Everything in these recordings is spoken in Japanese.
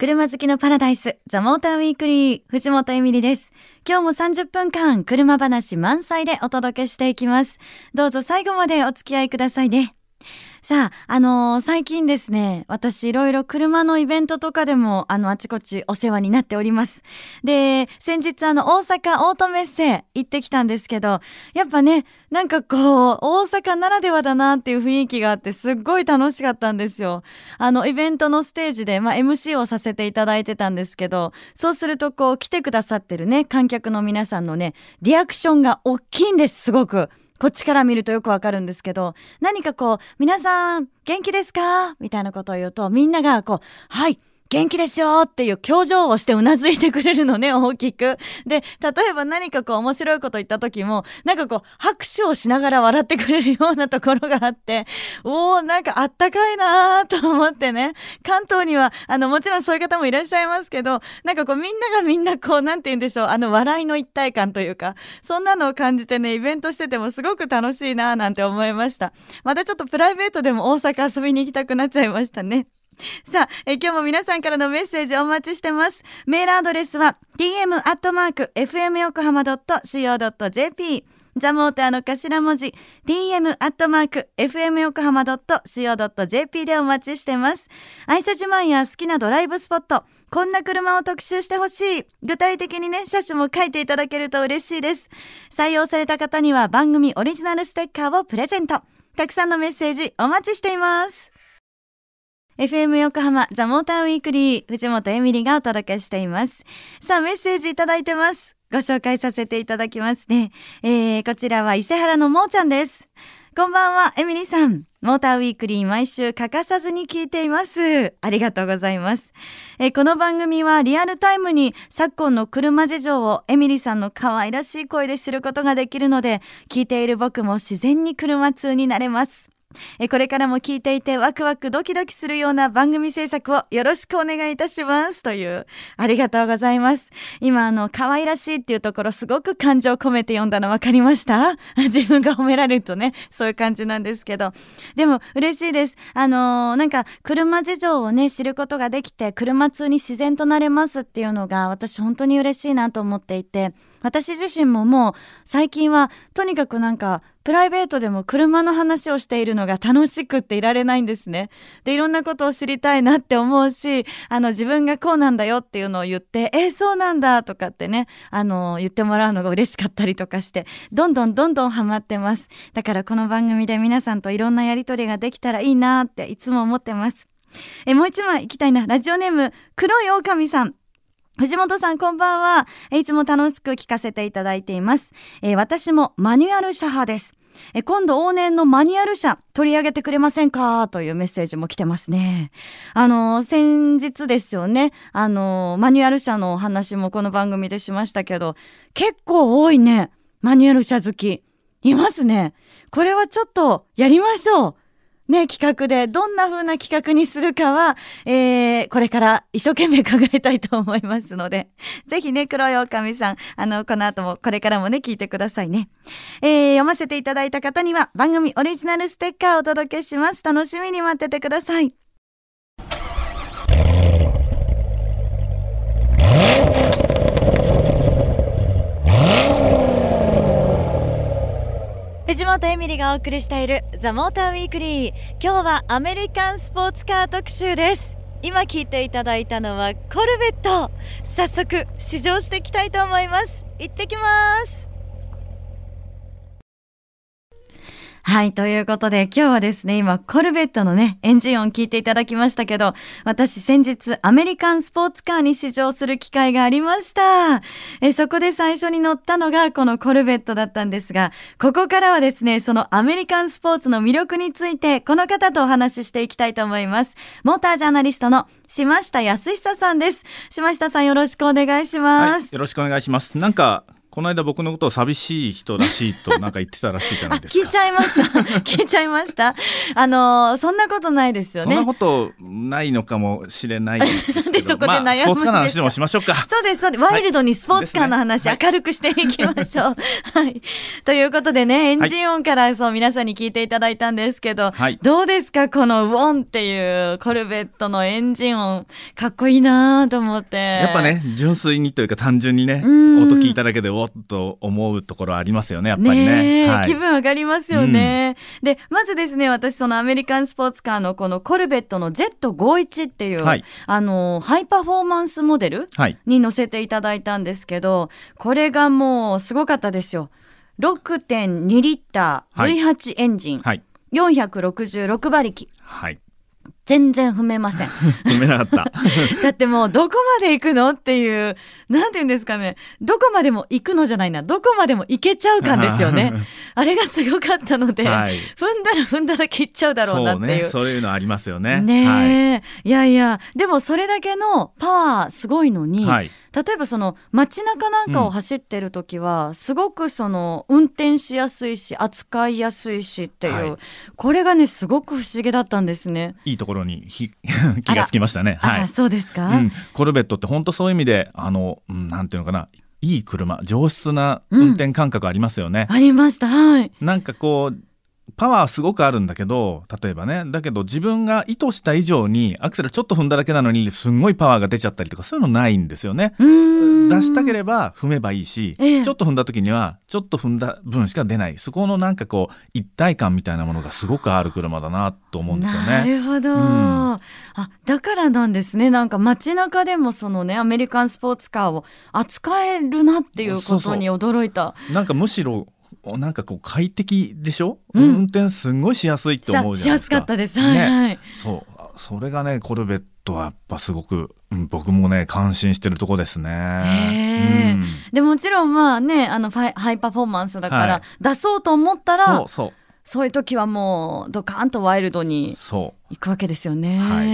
車好きのパラダイス、ザ・モーターウィークリー、藤本エミリです。今日も30分間、車話満載でお届けしていきます。どうぞ最後までお付き合いくださいね。さあ、あのー、最近ですね、私いろいろ車のイベントとかでも、あの、あちこちお世話になっております。で、先日あの、大阪オートメッセ行ってきたんですけど、やっぱね、なんかこう、大阪ならではだなっていう雰囲気があって、すっごい楽しかったんですよ。あの、イベントのステージで、まあ、MC をさせていただいてたんですけど、そうするとこう、来てくださってるね、観客の皆さんのね、リアクションが大きいんです、すごく。こっちから見るとよくわかるんですけど、何かこう、皆さん元気ですか？みたいなことを言うと、みんながこう、はい、元気ですよっていう表情をしてうなずいてくれるのね、大きく。で、例えば何かこう面白いこと言った時も、なんかこう拍手をしながら笑ってくれるようなところがあって、おー、なんかあったかいなーと思ってね。関東には、あの、もちろんそういう方もいらっしゃいますけど、なんかこうみんながみんなこう、なんて言うんでしょう、あの笑いの一体感というか、そんなのを感じてね、イベントしててもすごく楽しいなーなんて思いました。またちょっとプライベートでも大阪遊びに行きたくなっちゃいましたね。さあ、え今日も皆さんからのメッセージお待ちしてます。メールアドレスは tm.fmyokohama.co.jp ザモーターの頭文字 tm.fmyokohama.co.jp でお待ちしてます。愛車自慢や好きなドライブスポット、こんな車を特集してほしい。具体的にね、車種も書いていただけると嬉しいです。採用された方には番組オリジナルステッカーをプレゼント。たくさんのメッセージお待ちしています。FM 横浜ザ・モーターウィークリー藤本エミリがお届けしています。さあ、メッセージいただいてます。ご紹介させていただきますね。えー、こちらは伊勢原のもーちゃんです。こんばんは、エミリーさん。モーターウィークリー毎週欠かさずに聞いています。ありがとうございます。えこの番組はリアルタイムに昨今の車事情をエミリーさんの可愛らしい声で知ることができるので、聞いている僕も自然に車通になれます。えこれからも聞いていてワクワクドキドキするような番組制作をよろしくお願いいたします。というありがとうございます。今あの可愛らしいっていうところすごく感情を込めて読んだの分かりました？自分が褒められるとねそういう感じなんですけど。でも嬉しいです。あのー、なんか車事情をね知ることができて車通に自然となれますっていうのが私本当に嬉しいなと思っていて。私自身ももう最近はとにかくなんかプライベートでも車の話をしているのが楽しくっていられないんですね。で、いろんなことを知りたいなって思うし、あの自分がこうなんだよっていうのを言って、えー、そうなんだとかってね、あの言ってもらうのが嬉しかったりとかして、どんどんどんどんハマってます。だからこの番組で皆さんといろんなやりとりができたらいいなっていつも思ってます。えもう一枚行きたいな。ラジオネーム、黒い狼さん。藤本さんこんばんは。いつも楽しく聞かせていただいています。えー、私もマニュアル車派です。え今度往年のマニュアル車取り上げてくれませんか？というメッセージも来てますね。あの、先日ですよね。あの、マニュアル車のお話もこの番組でしましたけど、結構多いね。マニュアル車好き。いますね。これはちょっとやりましょう。ね、企画でどんな風な企画にするかは、えー、これから一生懸命考えたいと思いますので、ぜひね、黒い狼さん、あの、この後も、これからもね、聞いてくださいね。えー、読ませていただいた方には、番組オリジナルステッカーをお届けします。楽しみに待っててください。藤本エミリがお送りしているザ・モーターウィークリー。今日はアメリカンスポーツカー特集です。今聞いていただいたのはコルベット。早速試乗していきたいと思います。行ってきます。はい。ということで、今日はですね、今、コルベットのね、エンジン音聞いていただきましたけど、私、先日、アメリカンスポーツカーに試乗する機会がありました。えそこで最初に乗ったのが、このコルベットだったんですが、ここからはですね、そのアメリカンスポーツの魅力について、この方とお話ししていきたいと思います。モータージャーナリストの島下康久さんです。島下さん、よろしくお願いします。はい、よろしくお願いします。なんか、この間僕のことを寂しい人らしいとなんか言ってたらしいじゃないですか。聞いちゃいました。聞いちゃいました。あのー、そんなことないですよね。そんなことないのかもしれないですけど。でそこで悩むまあ、スポーツカーの話でもしましょうか。そうですそうです。ワイルドにスポーツカーの話、はい明るくしていきましょう、はい、ということでねエンジン音からそう皆さんに聞いていただいたんですけど、はい。どうですかこのウォンっていうコルベットのエンジン音。かっこいいなと思って。やっぱね純粋にというか単純にねうん。音聞いただけでおっと思うところありますよねやっぱりね。はい。気分上がりますよね、でまずですね私そのアメリカンスポーツカーのこのコルベットの Z51 っていう、はい。あのハイパフォーマンスモデルはい。に乗せていただいたんですけどこれがもうすごかったですよ。6.2リッターはい。V8 エンジン、はい。466馬力。はい全然踏めません。踏めなかった。だってもうどこまで行くのっていうなんて言うんですかね。どこまでも行くのじゃないな。どこまでも行けちゃう感ですよね。あれがすごかったので、はい。踏んだら踏んだだけ行っちゃうだろうなっていう。そうね。そういうのありますよね。ねはい。え、い、やいや。でもそれだけのパワーすごいのに、はい例えばその街中なんかを走ってる時は、すごくその運転しやすいし扱いやすいしっていう、はい。これがねすごく不思議だったんですね。いいところにひ 気がつきましたね。はい。そうですか、うん、コルベットって本当そういう意味であの、うんなんていうのかないい車上質な運転感覚ありますよね、ありました。はい。なんかこうパワーすごくあるんだけど例えばねだけど自分が意図した以上にアクセルちょっと踏んだだけなのにすんごいパワーが出ちゃったりとかそういうのないんですよね。出したければ踏めばいいし、ええ。ちょっと踏んだ時にはちょっと踏んだ分しか出ない。そこのなんかこう一体感みたいなものがすごくある車だなと思うんですよなね。るほど、ん。あだからなんですね。なんか街中でもそのねアメリカンスポーツカーを扱えるなっていうことに驚いた。なんかむしろなんかこう快適でしょ、うん。運転すんごいしやすいって思うじしやすゃないですか。かったです。はい、ね。はい。そう。あそれがねコルベットはやっぱすごく、うん僕もね感心してるとこですね。うん。でもちろんまあねあのファイハイパフォーマンスだから、はい。出そうと思ったらそうそそういう時はもうドカーンとワイルドうにそ行くわけですよね。は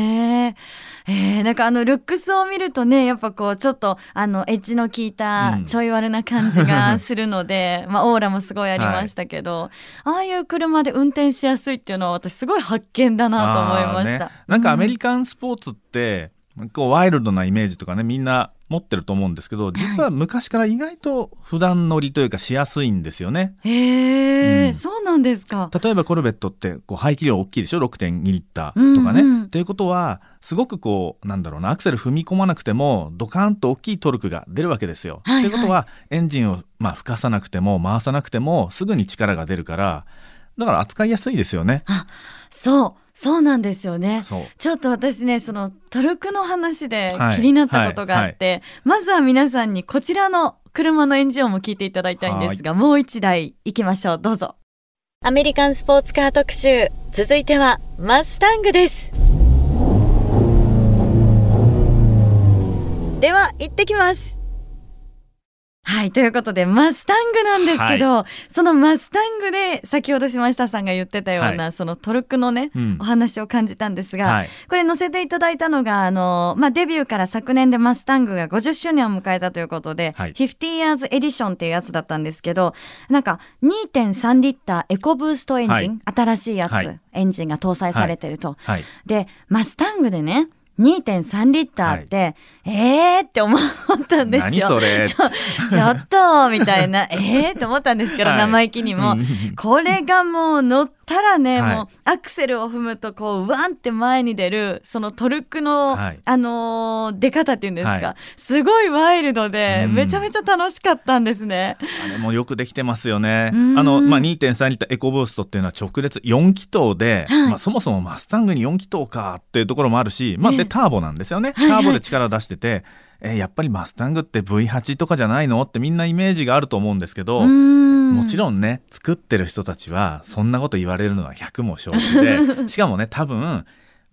えーなんかあのルックスを見るとねやっぱこうちょっとあのエッジの効いたうんちょい悪な感じがするので、まあオーラもすごいありましたけど、ああいう車で運転しやすいっていうのは私すごい発見だうなと思いました。ねなんかアメリカンスポーツって、こうワイルドなイメージとかねみんな持ってると思うんですけど実は昔から意外と普段乗りというかしやすいんですよね。へえ、うんそうなんですか。例えばコルベットってこう排気量大きいでしょ？6.2リッターとかね。うんうんということはすごくこうなんだろうなアクセル踏み込まなくてもドカーンと大きいトルクが出るわけですよ。はいはいということはエンジンをまあ吹かさなくても回さなくてもすぐに力が出るからだから扱いやすいですよね。そうそうなんですよね。そう。ちょっと私ねそのトルクの話ではい。気になったことがあって、まずは皆さんにこちらの車のエンジン音も聞いていただきたいんですがもう一台行きましょう。どうぞ。アメリカンスポーツカー特集続いてはマスタングです。では行ってきますはいということでマスタングなんですけど、そのマスタングで先ほど島下さんが言ってたような、はそのトルクのね、うん。お話を感じたんですが、はい。これ載せていただいたのがあの、まあ、デビューから昨年でマスタングが50周年を迎えたということで、はい。50 years エディションっていうやつだったんですけどなんか2.3リッターエコブーストエンジン、新しいやつ、はい。エンジンが搭載されてると。はい。でマスタングでね2.3リッターって、えーって思ったんですよ。何それ。ちょちょっとみたいな えーって思ったんですけど、はい。生意気にも。うん。これがもう乗ったらね、はい。もうアクセルを踏むとこうワンって前に出るそのトルクの、はい。あのー出方っていうんですか、はい。すごいワイルドで、うん。めちゃめちゃ楽しかったんですね。あれもよくできてますよね。あうん。の、まあ、2.3リッターエコブーストっていうのは直列4気筒で、はい。まあ、そもそもマスタングに4気筒かっていうところもあるし、まあ、えターボなんですよね。はいはい。ターボで力を出してて、えーやっぱりマスタングって V8 とかじゃないの？ってみんなイメージがあると思うんですけど、ももちろんね、作ってる人たちは、そんなこと言われるのは100も承知で、しかもね、多分、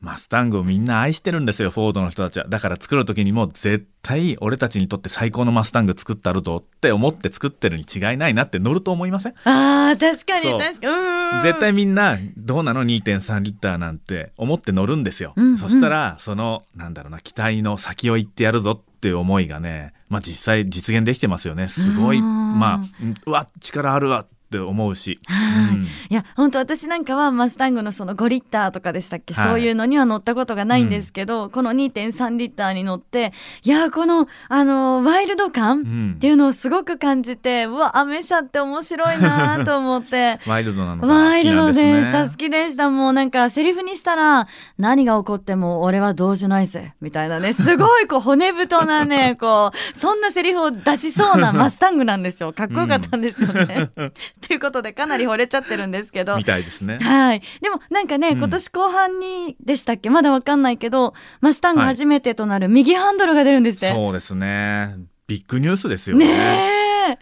マスタングをみんな愛してるんですよ、フォードの人たちは。だから作る時にも絶対俺たちにとって最高のマスタング作ってあるぞって思って作ってるに違いないなって乗ると思いません？あー確かに確かに。絶対みんなどうなの？2.3リッターなんて思って乗るんですよ、うんうん。そしたらそのなんだろうな機体の先を行ってやるぞっっていう思いがね、まあ、実際実現できてますよね。すごい。うんまあうんうわ力あるわって思うし、はい。うん。いや本当私なんかはマスタングのその5リッターとかでしたっけ、はい。そういうのには乗ったことがないんですけど、この2.3リッターに乗っていやこのあのワイルド感うん。っていうのをすごく感じて、うわアメ車って面白いなと思って。ワイルドなのがワイルド好きなんですね。でした好きでしたもうなんかセリフにしたら何が起こっても俺は動じないぜ。みたいなね。すごいこう骨太なね こうそんなセリフを出しそうなマスタングなんですよ。かっこよかったんですよね。ということでかなり惚れちゃってるんですけどみたいですね。はい。でもなんかね、うん今年後半にでしたっけ？まだわかんないけど、マスタングはい初めてとなる右ハンドルが出るんですって。そうですね。ビッグニュースですよね。ねえ。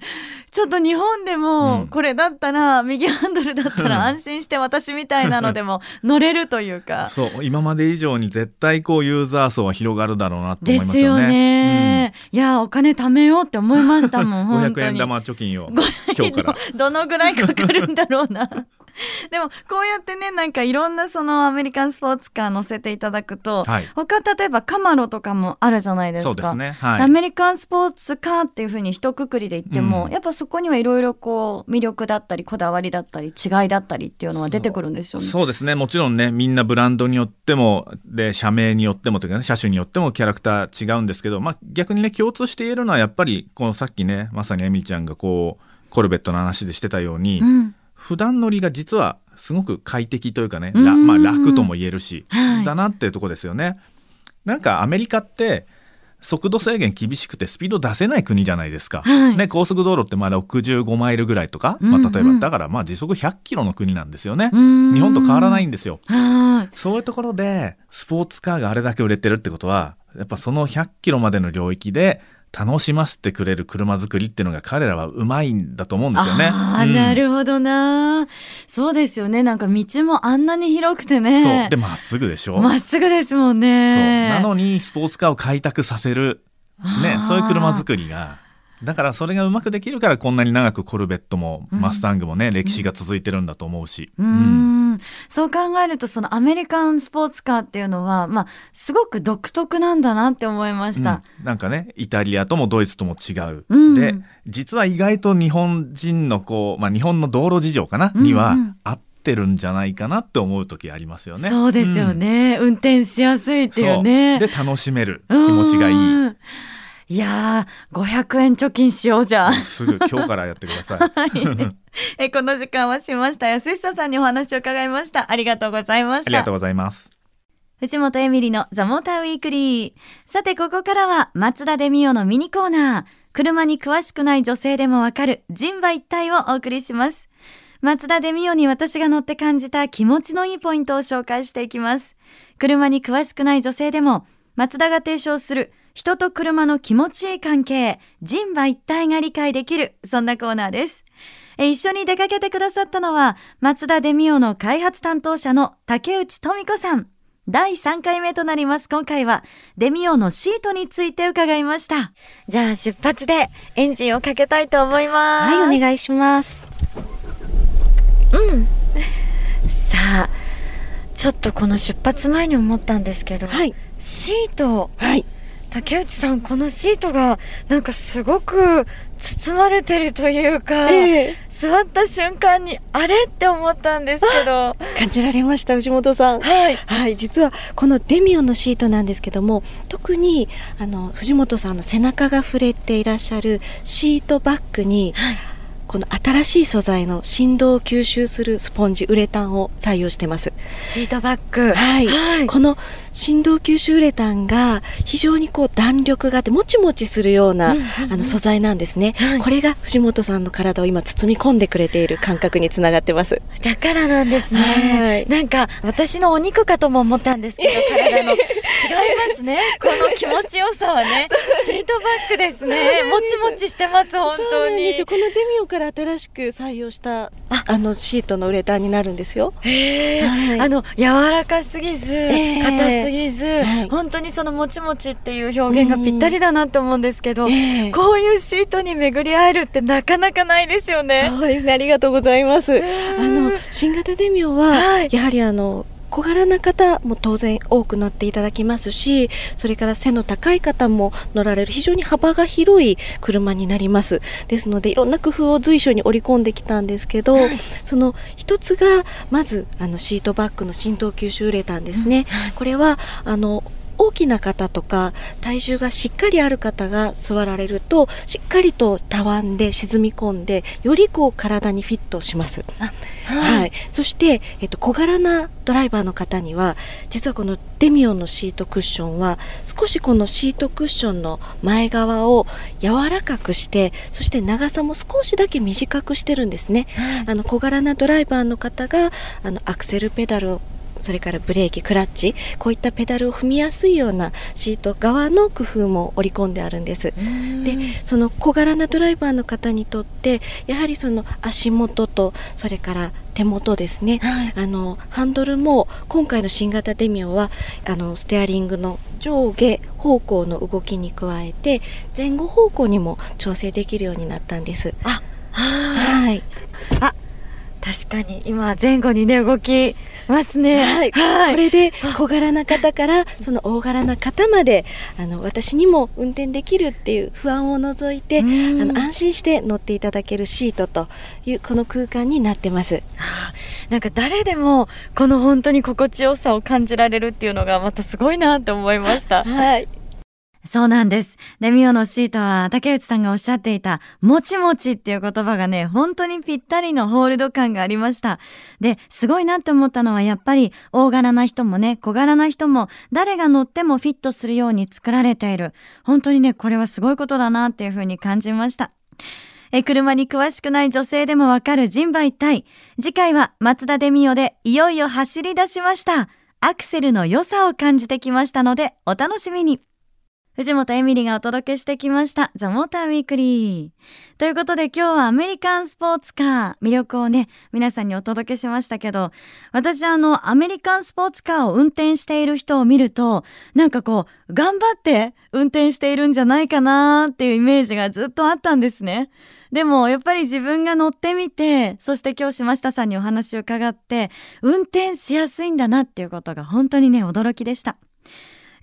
ちょっと日本でうもんこれだったら、右ハンドルだったら安心して私みたいなのでも 乗れるというか。そう今まで以上に絶対こうユーザー層は広がるだろうなと思いでよますすよね。ね。いや、お金貯めようって思いましたもん、うん、本当500円に。玉貯金を今日から。どのぐらいかかるんだろうな。でもこうやってねなんかいろんなそのアメリカンスポーツカー乗せていただくと、はい他例えばカマロとかもあるじゃないですか。そうですね。はい。アメリカンスポーツカーっていうふうに一括りで言っても、うんやっぱそこにはいろいろこう魅力だったりこだわりだったり違いだったりっていうのは出てくるんですよね。そうですねもちろんねみんなブランドによってもで社名によってもというかね車種によってもキャラクター違うんですけど、まあ、逆にね共通して言えるのはやっぱりこのさっきねまさにエミリちゃんがこうコルベットの話でしてたように、うん普段乗りが実はすごく快適というかね、まあ、楽とも言えるし、はいだなっていうとこですよね。なんかアメリカって速度制限厳しくてスピード出せない国じゃないですか。はいね、高速道路ってまあ65マイルぐらいとか、うんまあ、例えうんばだからまあ時速100キロの国なんですよね。うん日本と変わらないんですよ。はいそういうところでスポーツカーがあれだけ売れてるってことはやっぱその100キロまでの領域で楽しませてくれる車作りっていうのが彼らはうまいんだと思うんですよね。ああ、うんなるほどな。そうですよね。なんか道もあんなに広くてそうね。でまっすぐでしょ。まっすぐですもんそうね。なのにスポーツカーを開拓させる、ねそういう車作りがだからそれがうまくできるからこんなに長くコルベットもうん。マスタングもね、歴史が続いてるんだと思うし。うーうん。んそう考えるとそのアメリカンスポーツカーっていうのは、まあ、すごく独特なんだなって思いました。うん。なんかねイタリアともドイツとも違う、うん。で実は意外と日本人のこう、まあ、日本の道路事情かな、うんうん。には合ってるんじゃないかなって思う時ありますよね。そうですよね、運転しやすいっていうね。で楽しめる気持ちがいい。うんいやー500円貯金しようじゃん。すぐ今日からやってください。はい。えこの時間はしました。安久さんにお話を伺いました。ありがとうございました。ありがとうございます。藤本エミリのザモーターウィークリー。さてここからは松田デミオのミニコーナー。車に詳しくない女性でもわかる人馬一体をお送りします。松田デミオに私が乗って感じた気持ちのいいポイントを紹介していきます。車に詳しくない女性でも松田が提唱する人と車の気持ちいい関係人馬一体が理解できるそんなコーナーです。え一緒に出かけてくださったのは松田デミオの開発担当者の竹内富子さん。第3回目となります。今回はデミオのシートについて伺いました。じゃあ出発でエンジンをかけたいと思います。はい、お願いします。うん。さあちょっとこの出発前に思ったんですけど、はい、シートはい、竹内さんこのシートがなんかすごく包まれてるというか、え座った瞬間にあれって思ったんですけど。え 感じられました、藤本さん。はい。はい、実はこのデミオのシートなんですけども特にあの藤本さんの背中が触れていらっしゃるシートバッグに、はい。この新しい素材の振動を吸収するスポンジウレタンを採用してます。シートバッグ。はい、はい。この振動吸収ウレタンが非常にこう弾力があってもちもちするような、あの素材なんですね、はい。これが藤本さんの体を今包み込んでくれている感覚につながってます。だからなんですね、はい。なんか私のお肉かとも思ったんですけど 体の。違いますね。この気持ちよさはね。シートバッグですね。もちもちしてます本当に。このデミオから新しく採用したあ。あのシートのウレタンになるんですよ。はい。あの柔らかすぎずえ硬すぎず、はい。本当にそのもちもちっていう表現がぴったりだなと思うんですけど、ええ。こういうシートに巡り合えるってなかなかないですよね。そうですね。ありがとうございます。あの新型デミオは、はい。やはりあの小柄な方も当然多く乗っていただきますしそれから背の高い方も乗られる非常に幅が広い車になります。ですのでいろんな工夫を随所に織り込んできたんですけど、はい、その一つがまずあのシートバッグの浸透吸収ウレタンですね、うん、これはあの大きな方とか体重がしっかりある方が座られるとしっかりとたわんで沈み込んでよりこう体にフィットします。はい、はい、そして、えっと、小柄なドライバーの方には実はこのデミオンのシートクッションは少しこのシートクッションの前側を柔らかくしてそして長さも少しだけ短くしてるんですね。あの小柄なドライバーの方があのアクセルペダルをそれからブレーキクラッチこういったペダルを踏みやすいようなシート側の工夫も織り込んであるんです。でその小柄なドライバーの方にとってやはりその足元とそれから手元ですね、はい、あのハンドルも今回の新型デミオはあのステアリングの上下方向の動きに加えて前後方向にも調整できるようになったんです。あは確かに今前後にね動きますね、はい、はい、これで小柄な方からその大柄な方まであの私にも運転できるっていう不安を除いてあの安心して乗っていただけるシートというこの空間になってます。なんか誰でもこの本当に心地よさを感じられるっていうのがまたすごいなって思いました。はいそうなんです。デミオのシートは竹内さんがおっしゃっていたもちもちっていう言葉がね、本当にぴったりのホールド感がありました。で、すごいなって思ったのはやっぱり大柄な人もね、小柄な人も誰が乗ってもフィットするように作られている。本当にね、これはすごいことだなっていうふうに感じました。え車に詳しくない女性でもわかる人馬一体。次回は松田デミオでいよいよ走り出しました。アクセルの良さを感じてきましたのでお楽しみに。藤本エミリがお届けしてきました、ザ・モーター・ウィークリー。ということで今日はアメリカンスポーツカー、魅力をね、皆さんにお届けしましたけど、私あの、アメリカンスポーツカーを運転している人を見ると、なんかこう、頑張って運転しているんじゃないかなっていうイメージがずっとあったんですね。でもやっぱり自分が乗ってみて、そして今日島下さんにお話を伺って、運転しやすいんだなっていうことが本当にね、驚きでした。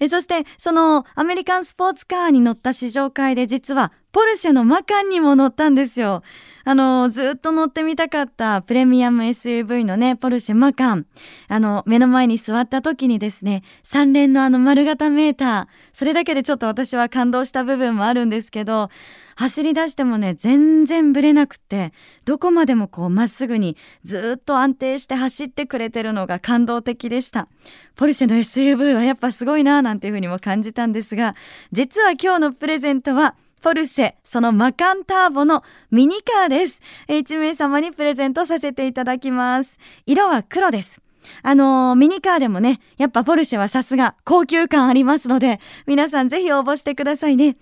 えそしてそのアメリカンスポーツカーに乗った試乗会で実はポルシェのマカンにも乗ったんですよ。あの、ずっと乗ってみたかったプレミアム SUV のね、ポルシェマカン。あの、目の前に座った時にですね、3連のあの丸型メーター。それだけでちょっと私は感動した部分もあるんですけど、走り出してもね、全然ブレなくって、どこまでもこうまっすぐにずっと安定して走ってくれてるのが感動的でした。ポルシェの SUV はやっぱすごいなぁなんていうふうにも感じたんですが、実は今日のプレゼントは、ポルシェ、そのマカンターボのミニカーです。1名様にプレゼントさせていただきます。色は黒です。あのー、ミニカーでもね、やっぱポルシェはさすが高級感ありますので、皆さんぜひ応募してくださいね。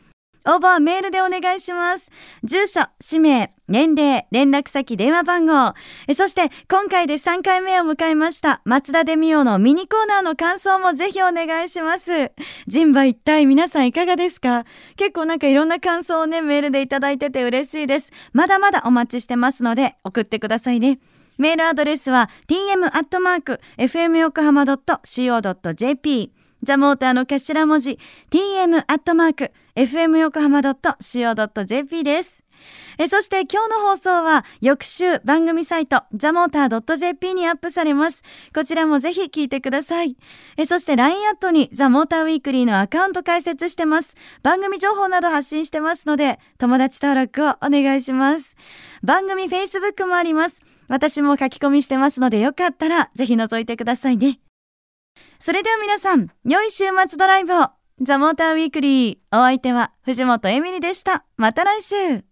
応募はメールでお願いします。住所、氏名、年齢、連絡先、電話番号。そして今回で3回目を迎えました松田デミオのミニコーナーの感想もぜひお願いします。人馬一体皆さんいかがですか？結構なんかいろんな感想をね、メールでいただいてて嬉しいです。まだまだお待ちしてますので送ってくださいね。メールアドレスは tm.fmyokohama.co.jp ザモーターの頭文字 tm. アットマーク fm 横浜 .co.jp です。えそして今日の放送は翌週番組サイトザモーター .jp にアップされます。こちらもぜひ聞いてください。えそして LINE アットにザモーターウィークリーのアカウント開設してます。番組情報など発信してますので友達登録をお願いします。番組 Facebook もあります。私も書き込みしてますのでよかったらぜひ覗いてくださいね。それでは皆さん、良い週末ドライブをザ・モーターウィークリー。お相手は藤本エミリでした。また来週。